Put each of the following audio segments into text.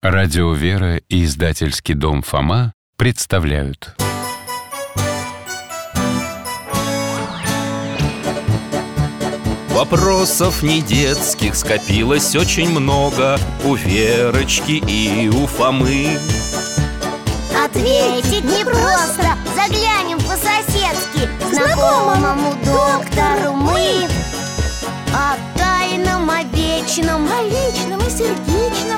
Радио «Вера» и издательский дом «Фома» представляют. Вопросов не детских скопилось очень много У Верочки и у Фомы. Ответить непросто Заглянем по-соседски Знакомому доктору мы О тайном, о вечном О личном и сердечном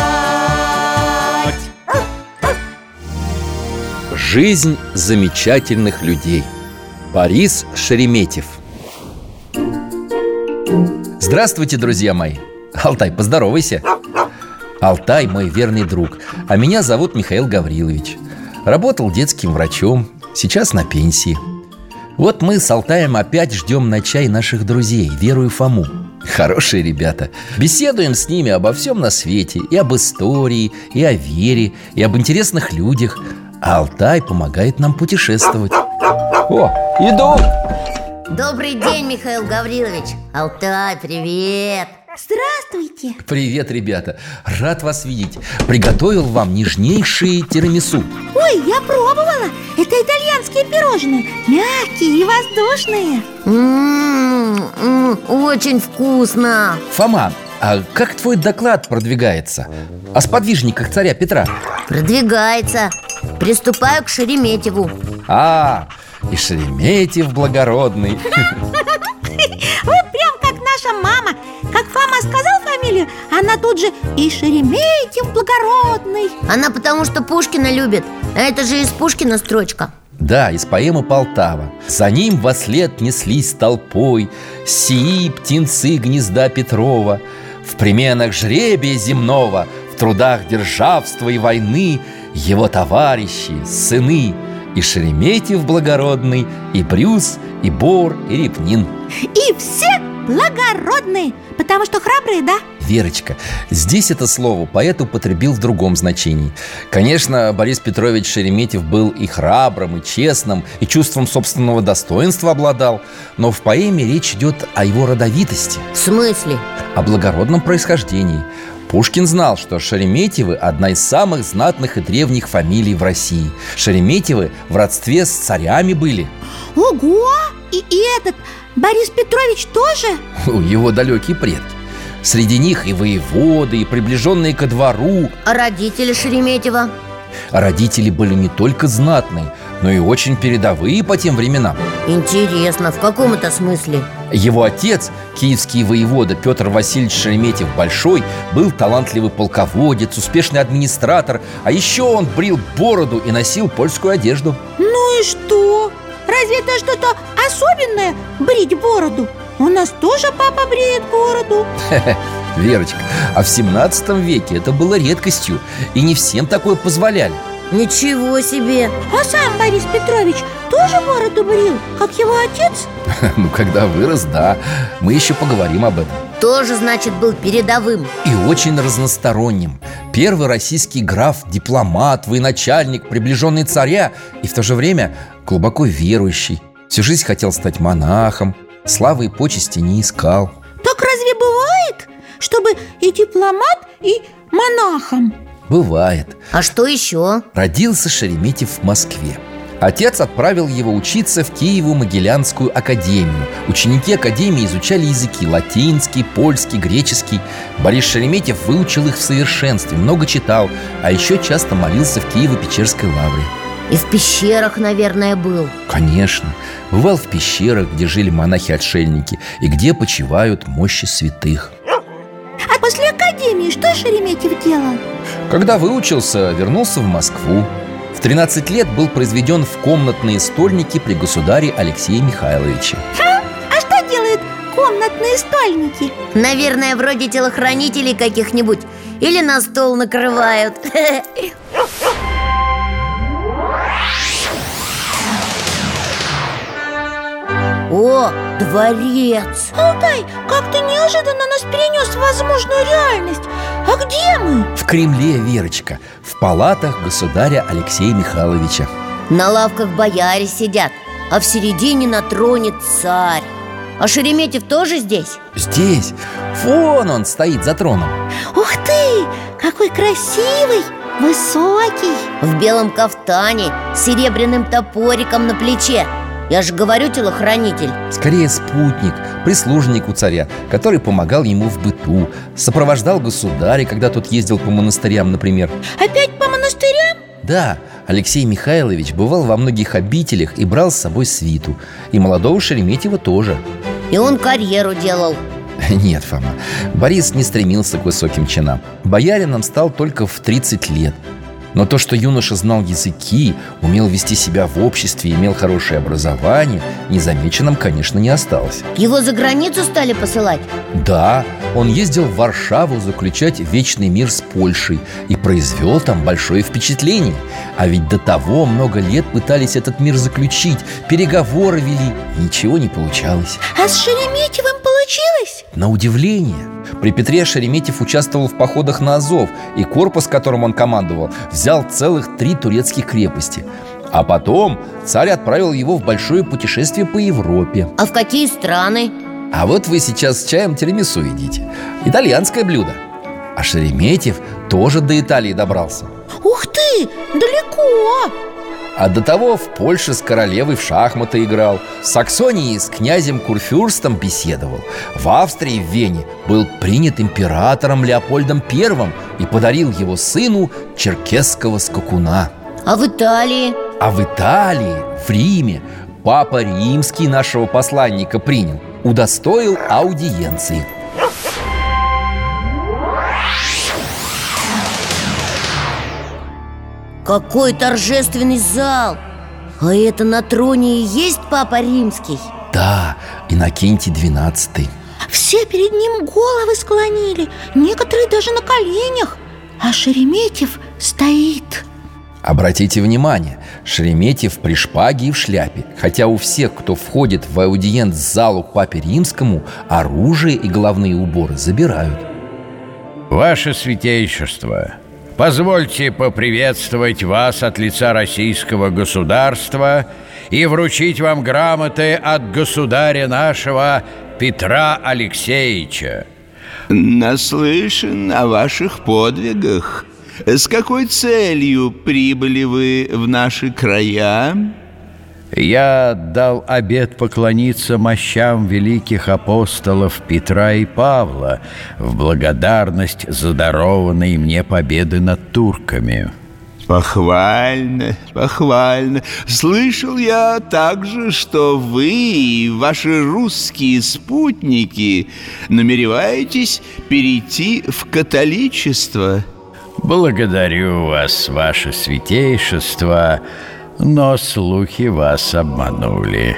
Жизнь замечательных людей. Борис Шереметьев. Здравствуйте, друзья мои. Алтай, поздоровайся. Алтай мой верный друг. А меня зовут Михаил Гаврилович. Работал детским врачом Сейчас на пенсии. Вот мы с Алтаем опять ждем на чай наших друзей Веру и Фому. Хорошие ребята. Беседуем с ними обо всем на свете И об истории, и о вере, и об интересных людях А Алтай помогает нам путешествовать. О, идут! Добрый день, Михаил Гаврилович. Алтай, привет! Здравствуйте! Привет, ребята! Рад вас видеть. Приготовил вам нежнейшие тирамису. Ой, я пробовала! Это итальянские пирожные. Мягкие и воздушные. М-м-м, Очень вкусно! Фома, а как твой доклад продвигается? О сподвижниках царя Петра. Продвигается. Приступаю к Шереметьеву. А, и Шереметьев благородный. Вот прям как наша мама. Как Фома сказал фамилию Она тут же и Шереметьев благородный. Она потому что Пушкина любит. А это же из Пушкина строчка. Да, из поэмы Полтава За ним во след неслись толпой Сии птенцы гнезда Петрова В применах жребия земного В трудах державства и войны Его товарищи, сыны И Шереметьев благородный И Брюс, и Бор, и Репнин. И все благородные Потому что храбрые, да? Верочка, здесь это слово поэт употребил в другом значении Конечно, Борис Петрович Шереметьев был и храбрым, и честным, и чувством собственного достоинства обладал Но в поэме речь идет о его родовитости, В смысле? о благородном происхождении Пушкин знал, что Шереметьевы – одна из самых знатных и древних фамилий в России Шереметьевы в родстве с царями были Ого! И, и этот Борис Петрович тоже? Его далекие предки Среди них и воеводы, и приближенные ко двору А родители Шереметьева? А родители были не только знатные, но и очень передовые по тем временам Интересно, в каком это смысле? Его отец, киевский воевода Петр Васильевич Шереметьев Большой Был талантливый полководец, успешный администратор А еще он брил бороду и носил польскую одежду Ну и что? Разве это что-то особенное брить бороду? У нас тоже папа бреет бороду Верочка, а в 17 веке это было редкостью И не всем такое позволяли Ничего себе! А сам Борис Петрович тоже бороду брил, как его отец? Ну, когда вырос, да Мы еще поговорим об этом Тоже, значит, был передовым. И очень разносторонним. Первый российский граф, дипломат, военачальник, приближенный царя И в то же время глубоко верующий. Всю жизнь хотел стать монахом Славы и почести не искал. Так разве бывает, чтобы и дипломат, и монахом? Бывает. А что еще? Родился Шереметьев в Москве Отец отправил его учиться в Киеву-Могилянскую академию. Ученики академии изучали языки латинский, польский, греческий. Борис Шереметьев выучил их в совершенстве, много читал А еще часто молился в Киево-Печерской лавре. И в пещерах, наверное, был. Конечно, бывал в пещерах, где жили монахи-отшельники И где почивают мощи святых. А после академии что Шереметьев делал? Когда выучился, вернулся в Москву В 13 лет был произведен в комнатные стольники при государе Алексее Михайловиче. А что делают комнатные стольники? Наверное, вроде телохранителей каких-нибудь. Или на стол накрывают. О, дворец. Алтай, как ты неожиданно нас перенес в возможную реальность Кремле, Верочка, в палатах государя Алексея Михайловича. На лавках бояре сидят А в середине на троне царь. А Шереметьев тоже здесь? Здесь, вон он стоит за троном. Ух ты, какой красивый, высокий! В белом кафтане с серебряным топориком на плече Я же говорю, телохранитель. Скорее спутник, прислужник у царя Который помогал ему в быту Сопровождал государя, когда тот ездил по монастырям, например. Опять по монастырям? Да, Алексей Михайлович бывал во многих обителях и брал с собой свиту И молодого Шереметьева тоже. И он карьеру делал. Нет, Фома, Борис не стремился к высоким чинам. Боярином стал только в 30 лет но то, что юноша знал языки, умел вести себя в обществе, имел хорошее образование, незамеченным, конечно, не осталось. Его за границу стали посылать? Да, он ездил в Варшаву заключать вечный мир с Польшей и произвел там большое впечатление. А ведь до того много лет пытались этот мир заключить, переговоры вели, ничего не получалось. А с Шереметьевым получилось? На удивление При Петре Шереметьев участвовал в походах на Азов И корпус, которым он командовал, взял целых три турецких крепости. А потом царь отправил его в большое путешествие по Европе. А в какие страны? А вот вы сейчас с чаем тирамису едите. Итальянское блюдо. А Шереметьев тоже до Италии добрался. Ух ты, далеко а до того в Польше с королевой в шахматы играл В Саксонии с князем Курфюрстом беседовал. В Австрии в Вене был принят императором Леопольдом Первым И подарил его сыну черкесского скакуна. А в Италии? А в Италии, в Риме Папа Римский нашего посланника принял Удостоил аудиенции Какой торжественный зал! А это на троне и есть Папа Римский? Да, Иннокентий двенадцатый. Все перед ним головы склонили Некоторые даже на коленях. А Шереметьев стоит. Обратите внимание, Шереметьев при шпаге и в шляпе. Хотя у всех, кто входит в аудиент залу к папе римскому Оружие и головные уборы забирают. Ваше святейшество, позвольте поприветствовать вас от лица российского государства и вручить вам грамоты от государя нашего Петра Алексеевича. Наслышан о ваших подвигах. С какой целью прибыли вы в наши края? Я дал обет поклониться мощам великих апостолов Петра и Павла в благодарность за дарованные мне победы над турками. Похвально, похвально. Слышал я также, что вы и ваши русские спутники намереваетесь перейти в католичество. Благодарю вас, ваше святейшество, но слухи вас обманули.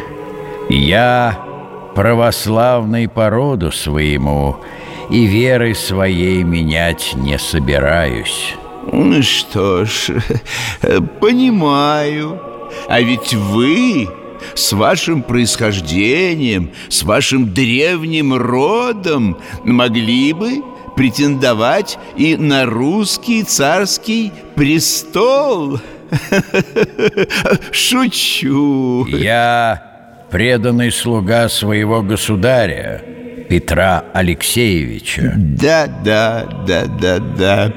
Я православный по роду своему и веры своей менять не собираюсь. Ну что ж, понимаю. А ведь вы с вашим происхождением, с вашим древним родом могли бы претендовать и на русский царский престол. Шучу. Я преданный слуга своего государя, Петра Алексеевича. Да, да, да, да, да.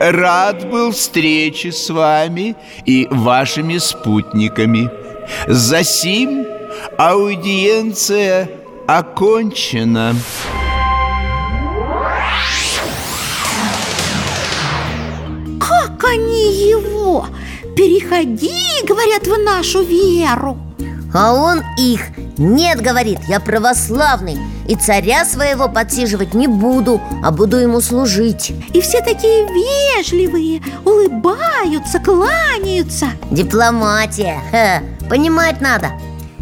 Рад был встрече с вами и вашими спутниками. Засим аудиенция окончена. Как они его? Переходи, говорят, в нашу веру А он их Нет, говорит, я православный И царя своего подсиживать не буду А буду ему служить И все такие вежливые, улыбаются, кланяются. Дипломатия Ха, Понимать надо.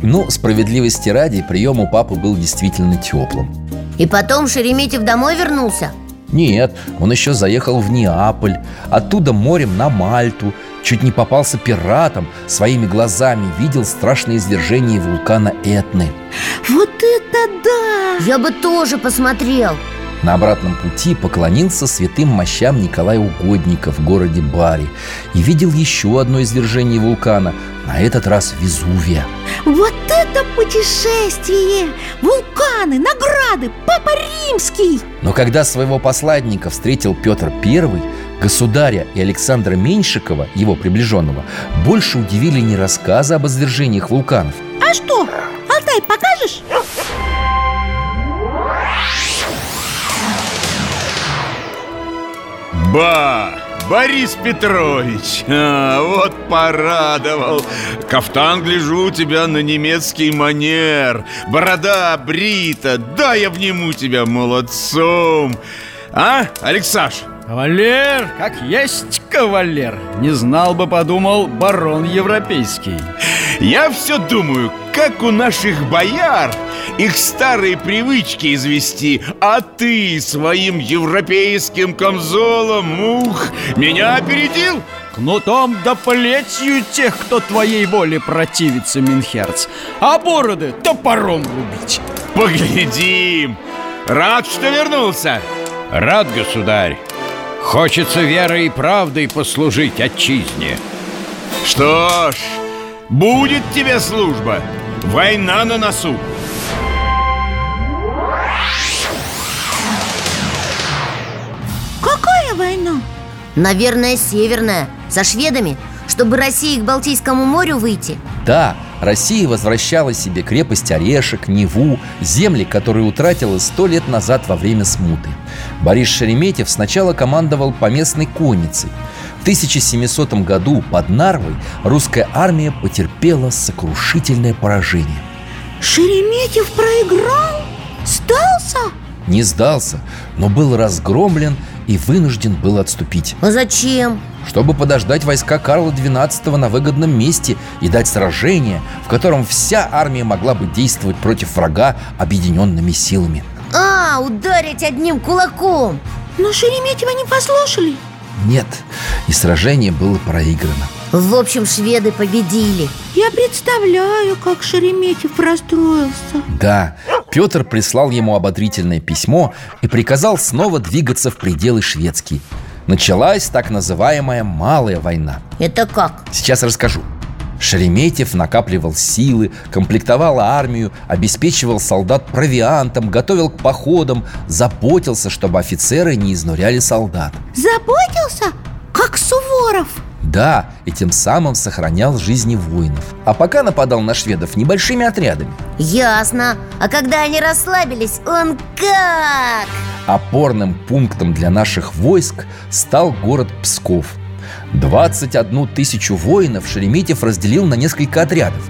Ну, справедливости ради, прием у папы был действительно теплым. И потом Шереметьев домой вернулся? Нет, он еще заехал в Неаполь Оттуда морем на Мальту Чуть не попался пиратом Своими глазами видел страшное извержение вулкана Этны Вот это да! Я бы тоже посмотрел На обратном пути поклонился святым мощам Николая Угодника в городе Бари И видел еще одно извержение вулкана, на этот раз Везувия Вот это путешествие! Вулканы, награды, Папа Римский! Но когда своего посладника встретил Петр I, государя и Александра Меньшикова, его приближенного, больше удивили не рассказы об извержениях вулканов, А что, Алтай, покажешь? Ба! Борис Петрович, а, вот порадовал Кафтан, гляжу, у тебя на немецкий манер Борода брита, да я вниму тебя молодцом А, Алексаш, Кавалер, как есть кавалер. Не знал бы, подумал, барон европейский. Я все думаю, как у наших бояр их старые привычки извести. А ты своим европейским камзолом, ух, меня опередил? Кнутом да плетью тех, кто твоей воле противится, Минхерц. А бороды топором рубить. Поглядим. Рад, что вернулся. Рад, государь Хочется верой и правдой послужить отчизне. Что ж, будет тебе служба. Война на носу. Какая война? Наверное, северная, со шведами Чтобы России к Балтийскому морю выйти. Да, Россия возвращала себе крепость Орешек, Неву, земли, которые утратила сто лет назад во время смуты. Борис Шереметьев сначала командовал поместной конницей. В 1700 году под Нарвой русская армия потерпела сокрушительное поражение. Шереметьев проиграл? Сдался? Не сдался, но был разгромлен и вынужден был отступить. А зачем? чтобы подождать войска Карла XII на выгодном месте и дать сражение, в котором вся армия могла бы действовать против врага объединенными силами. А, ударить одним кулаком Но Шереметьева не послушали Нет, и сражение было проиграно. В общем, шведы победили Я представляю, как Шереметьев расстроился Да, Петр прислал ему ободрительное письмо и приказал снова двигаться в пределы шведские. Началась так называемая «малая война». Это как? Сейчас расскажу. Шереметьев накапливал силы, комплектовал армию, обеспечивал солдат провиантом, готовил к походам, заботился, чтобы офицеры не изнуряли солдат. Заботился? Как Суворов Да, и тем самым сохранял жизни воинов. А пока нападал на шведов небольшими отрядами. Ясно А когда они расслабились, он как? Опорным пунктом для наших войск стал город Псков. 21 тысячу воинов Шереметьев разделил на несколько отрядов.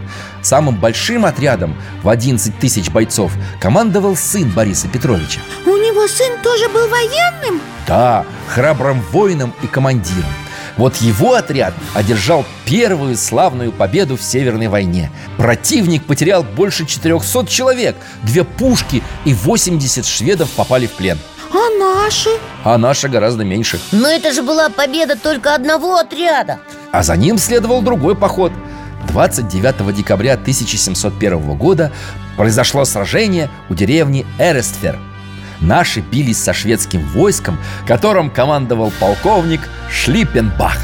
Самым большим отрядом в 11 тысяч бойцов командовал сын Бориса Петровича. У него сын тоже был военным? Да, храбрым воином и командиром. Вот его отряд одержал первую славную победу в Северной войне. Противник потерял больше 400 человек, две пушки и 80 шведов попали в плен. А наши? А наша гораздо меньше. Но это же была победа только одного отряда А за ним следовал другой поход. 29 декабря 1701 года произошло сражение у деревни Эрестфер. Наши бились со шведским войском, которым командовал полковник Шлиппенбах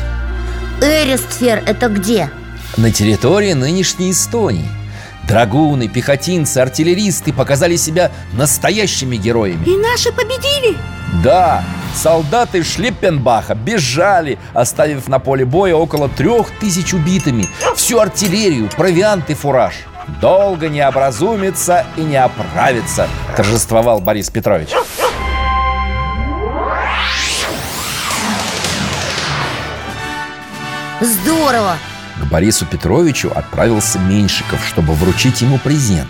Эрестфер это где? на территории нынешней Эстонии. Драгуны, пехотинцы, артиллеристы показали себя настоящими героями. И наши победили? Да, солдаты Шлиппенбаха бежали, оставив на поле боя около трех тысяч убитыми Всю артиллерию, провиант и фураж Долго не образумится и не оправится Торжествовал Борис Петрович. Здорово! К Борису Петровичу отправился Меньшиков, чтобы вручить ему презент.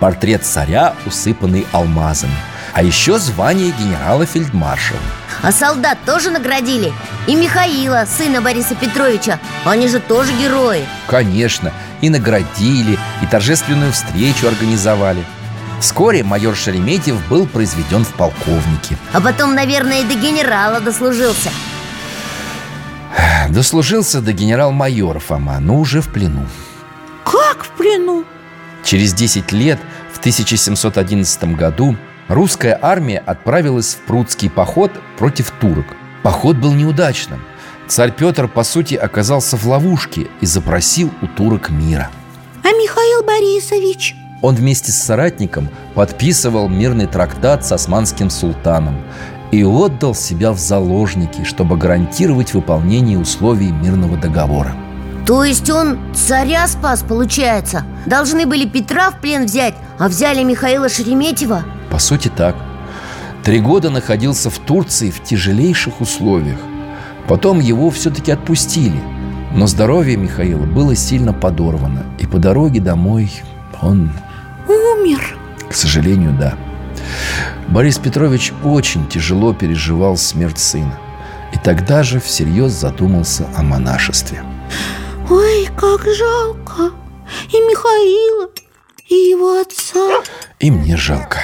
Портрет царя, усыпанный алмазами. А еще звание генерала-фельдмаршала А солдат тоже наградили? И Михаила, сына Бориса Петровича. Они же тоже герои. Конечно, и наградили, и торжественную встречу организовали Вскоре майор Шереметьев был произведен в полковнике А потом, наверное, и до генерала дослужился Дослужился до генерал-майора Фома, но уже в плену Как в плену? Через 10 лет, в 1711 году, русская армия отправилась в Прудский поход против турок. Поход был неудачным. Царь Петр, по сути, оказался в ловушке и запросил у турок мира. А Михаил Борисович? Он вместе с соратником подписывал мирный трактат с османским султаном и отдал себя в заложники, чтобы гарантировать выполнение условий мирного договора. То есть он царя спас, получается? Должны были Петра в плен взять, а взяли Михаила Шереметьева? По сути так. Три года находился в Турции в тяжелейших условиях. Потом его все-таки отпустили. Но здоровье Михаила было сильно подорвано. И по дороге домой он... Умер К сожалению, да. Борис Петрович очень тяжело переживал смерть сына. И тогда же всерьез задумался о монашестве. Ой, как жалко И Михаила, и его отца И мне жалко.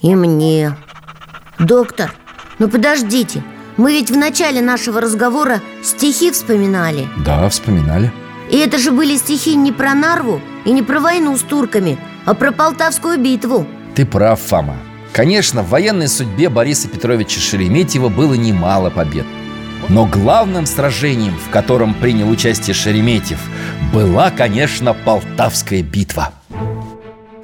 И мне Доктор, ну подождите Мы ведь в начале нашего разговора стихи вспоминали Да, вспоминали. И это же были стихи не про Нарву и не про войну с турками А про Полтавскую битву Ты прав, Фома. Конечно, в военной судьбе Бориса Петровича Шереметьева было немало побед. Но главным сражением, в котором принял участие Шереметьев, была, конечно, Полтавская битва.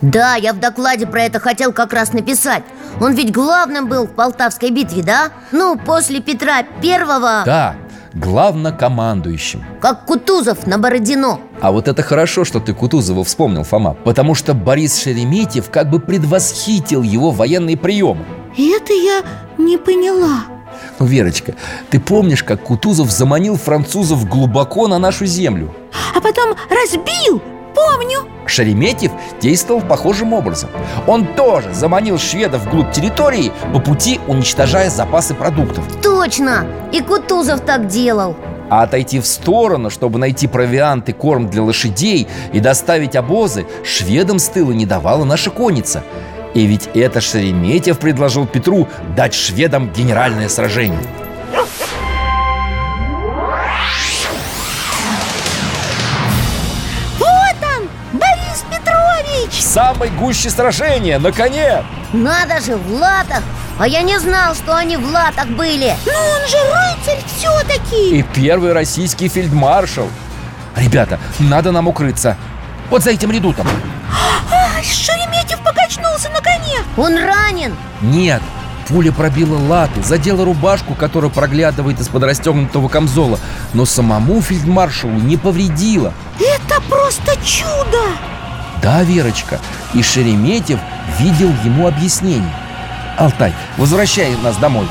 Да, я в докладе про это хотел как раз написать Он ведь главным был в Полтавской битве, да? Ну, после Петра Первого Да, главнокомандующим. Как Кутузов на Бородино А вот это хорошо, что ты Кутузова вспомнил, Фома Потому что Борис Шереметьев как бы предвосхитил его военные приемы Это я не поняла Ну, Верочка, ты помнишь, как Кутузов заманил французов глубоко на нашу землю? А потом разбил, помню. Шереметьев действовал похожим образом. Он тоже заманил шведов вглубь территории По пути уничтожая запасы продуктов. Точно! И Кутузов так делал. А отойти в сторону, чтобы найти провиант и корм для лошадей И доставить обозы Шведам с тыла не давала наша конница. И ведь это Шереметьев предложил Петру Дать шведам генеральное сражение самой гуще сражения, на коне Надо же, в латах! А я не знал, что они в латах были! Ну он же рыцарь все-таки И первый российский фельдмаршал! Ребята, надо нам укрыться! Вот за этим редутом! А, Шереметьев покачнулся на коне Он ранен! Нет, пуля пробила латы, задела рубашку, которая проглядывает из-под расстегнутого камзола Но самому фельдмаршалу не повредила! Это просто чудо Да, Верочка, и Шереметьев видел ему объяснение. Алтай, возвращай нас домой.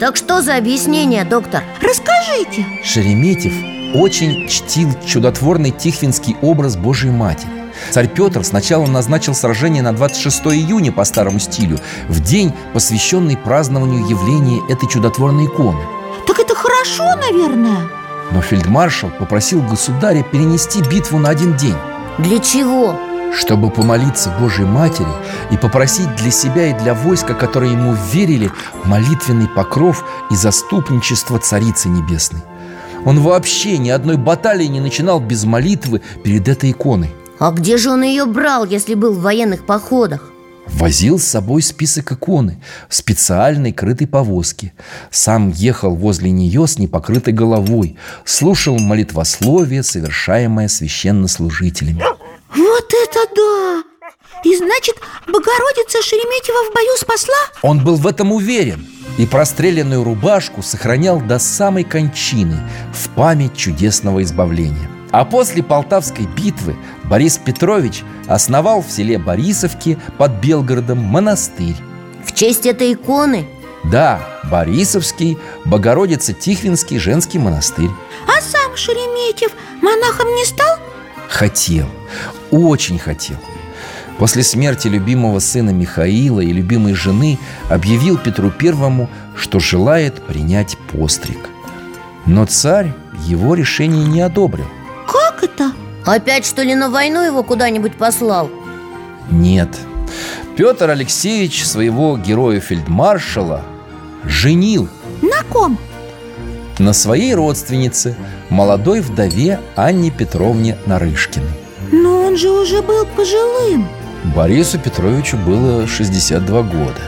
Так что за объяснение, доктор? Расскажите. Шереметьев очень чтил чудотворный тихвинский образ Божьей Матери. Царь Петр сначала назначил сражение на 26 июня по старому стилю В день, посвященный празднованию явления этой чудотворной иконы. Так это хорошо, наверное Но фельдмаршал попросил государя перенести битву на один день Для чего? Чтобы помолиться Божьей Матери и попросить для себя и для войска, которые ему верили, молитвенный покров и заступничество Царицы Небесной Он вообще ни одной баталии не начинал без молитвы перед этой иконой А где же он ее брал, если был в военных походах? Возил с собой список иконы в специальной крытой повозке Сам ехал возле нее с непокрытой головой Слушал молитвословие, совершаемое священнослужителями Вот это да! И значит, Богородица Шереметьева в бою спасла? Он был в этом уверен и простреленную рубашку сохранял до самой кончины в память чудесного избавления. А после Полтавской битвы Борис Петрович основал в селе Борисовке под Белгородом монастырь. В честь этой иконы? Да, Борисовский, Богородица-Тихвинский женский монастырь. А сам Шереметьев монахом не стал? Хотел, очень хотел. После смерти любимого сына Михаила и любимой жены объявил Петру Первому, что желает принять постриг. Но царь его решение не одобрил. Опять что ли на войну его куда-нибудь послал? Нет. Петр Алексеевич своего героя-фельдмаршала женил. На ком? на своей родственнице, молодой вдове Анне Петровне Нарышкиной. Но он же уже был пожилым Борису Петровичу было 62 года.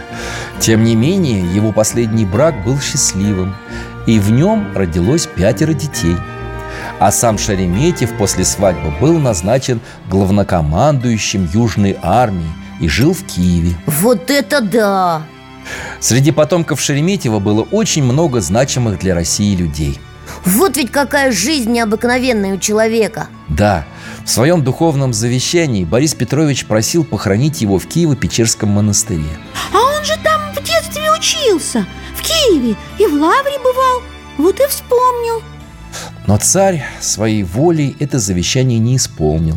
Тем не менее, его последний брак был счастливым, и в нем родилось пятеро детей. А сам Шереметьев после свадьбы был назначен главнокомандующим Южной армии и жил в Киеве. Вот это да! Среди потомков Шереметьева было очень много значимых для России людей. Вот ведь какая жизнь необыкновенная у человека Да, в своем духовном завещании Борис Петрович просил похоронить его в Киево-Печерском монастыре. А он же там в детстве учился В Киеве и в Лавре бывал Вот и вспомнил Но царь своей волей это завещание не исполнил.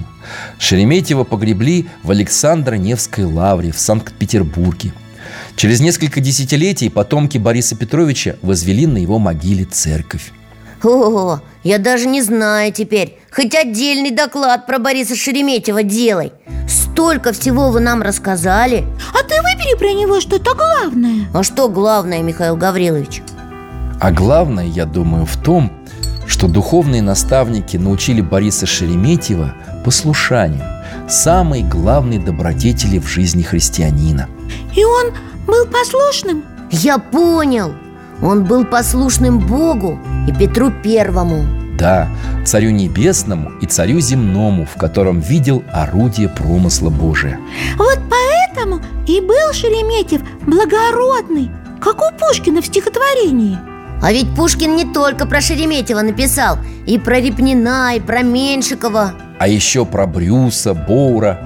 Шереметьево погребли в Александро-Невской лавре в Санкт-Петербурге. Через несколько десятилетий потомки Бориса Петровича возвели на его могиле церковь. О, я даже не знаю теперь Хоть отдельный доклад про Бориса Шереметьева делай Столько всего вы нам рассказали А ты выбери про него что-то главное А что главное, Михаил Гаврилович? А главное, я думаю, в том, что духовные наставники научили Бориса Шереметьева послушанию Самой главной добродетели в жизни христианина. И он был послушным? Я понял. Он был послушным Богу и Петру Первому. Да, царю небесному и царю земному, в котором видел орудие промысла Божия. Вот поэтому и был Шереметьев благородный Как у Пушкина в стихотворении А ведь Пушкин не только про Шереметьева написал И про Репнина, и про Меньшикова. А еще про Брюса, Боура.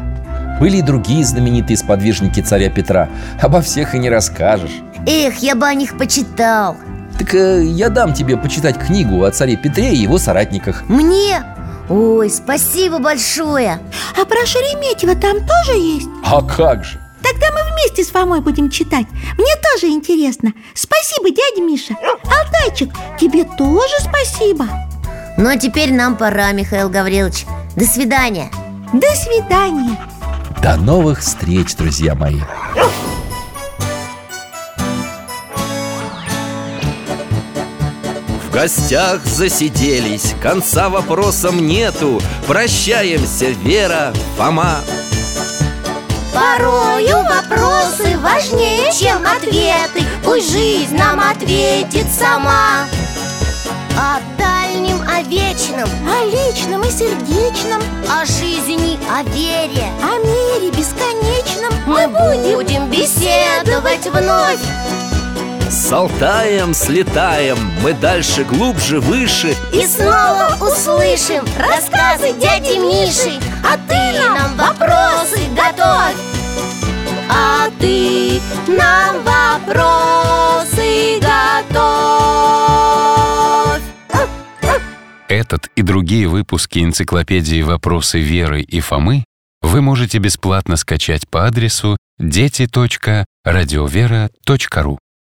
Были и другие знаменитые сподвижники царя Петра. Обо всех и не расскажешь. Эх, я бы о них почитал. Так э, я дам тебе почитать книгу о царе Петре и его соратниках. Мне? Ой, спасибо большое. А про Шереметьева там тоже есть? А как же? Тогда мы вместе с Фомой будем читать. Мне тоже интересно. Спасибо, дядя Миша. Алтайчик, тебе тоже спасибо. Ну а теперь нам пора, Михаил Гаврилович. До свидания. До свидания. До новых встреч, друзья мои. В гостях засиделись, конца вопросам нету. Прощаемся, Вера, Фома Порою вопросы важнее, чем ответы. Пусть жизнь нам ответит сама. О дальнем, о вечном, О личном и сердечном. О жизни, о вере О мире бесконечном. Мы будем беседовать вновь. С Алтаем слетаем, мы дальше, глубже, выше И снова услышим рассказы дяди Миши. А ты нам вопросы готовь. А ты нам вопросы готовь. Этот и другие выпуски энциклопедии «Вопросы Веры и Фомы» вы можете бесплатно скачать по адресу дети.радиовера.ру.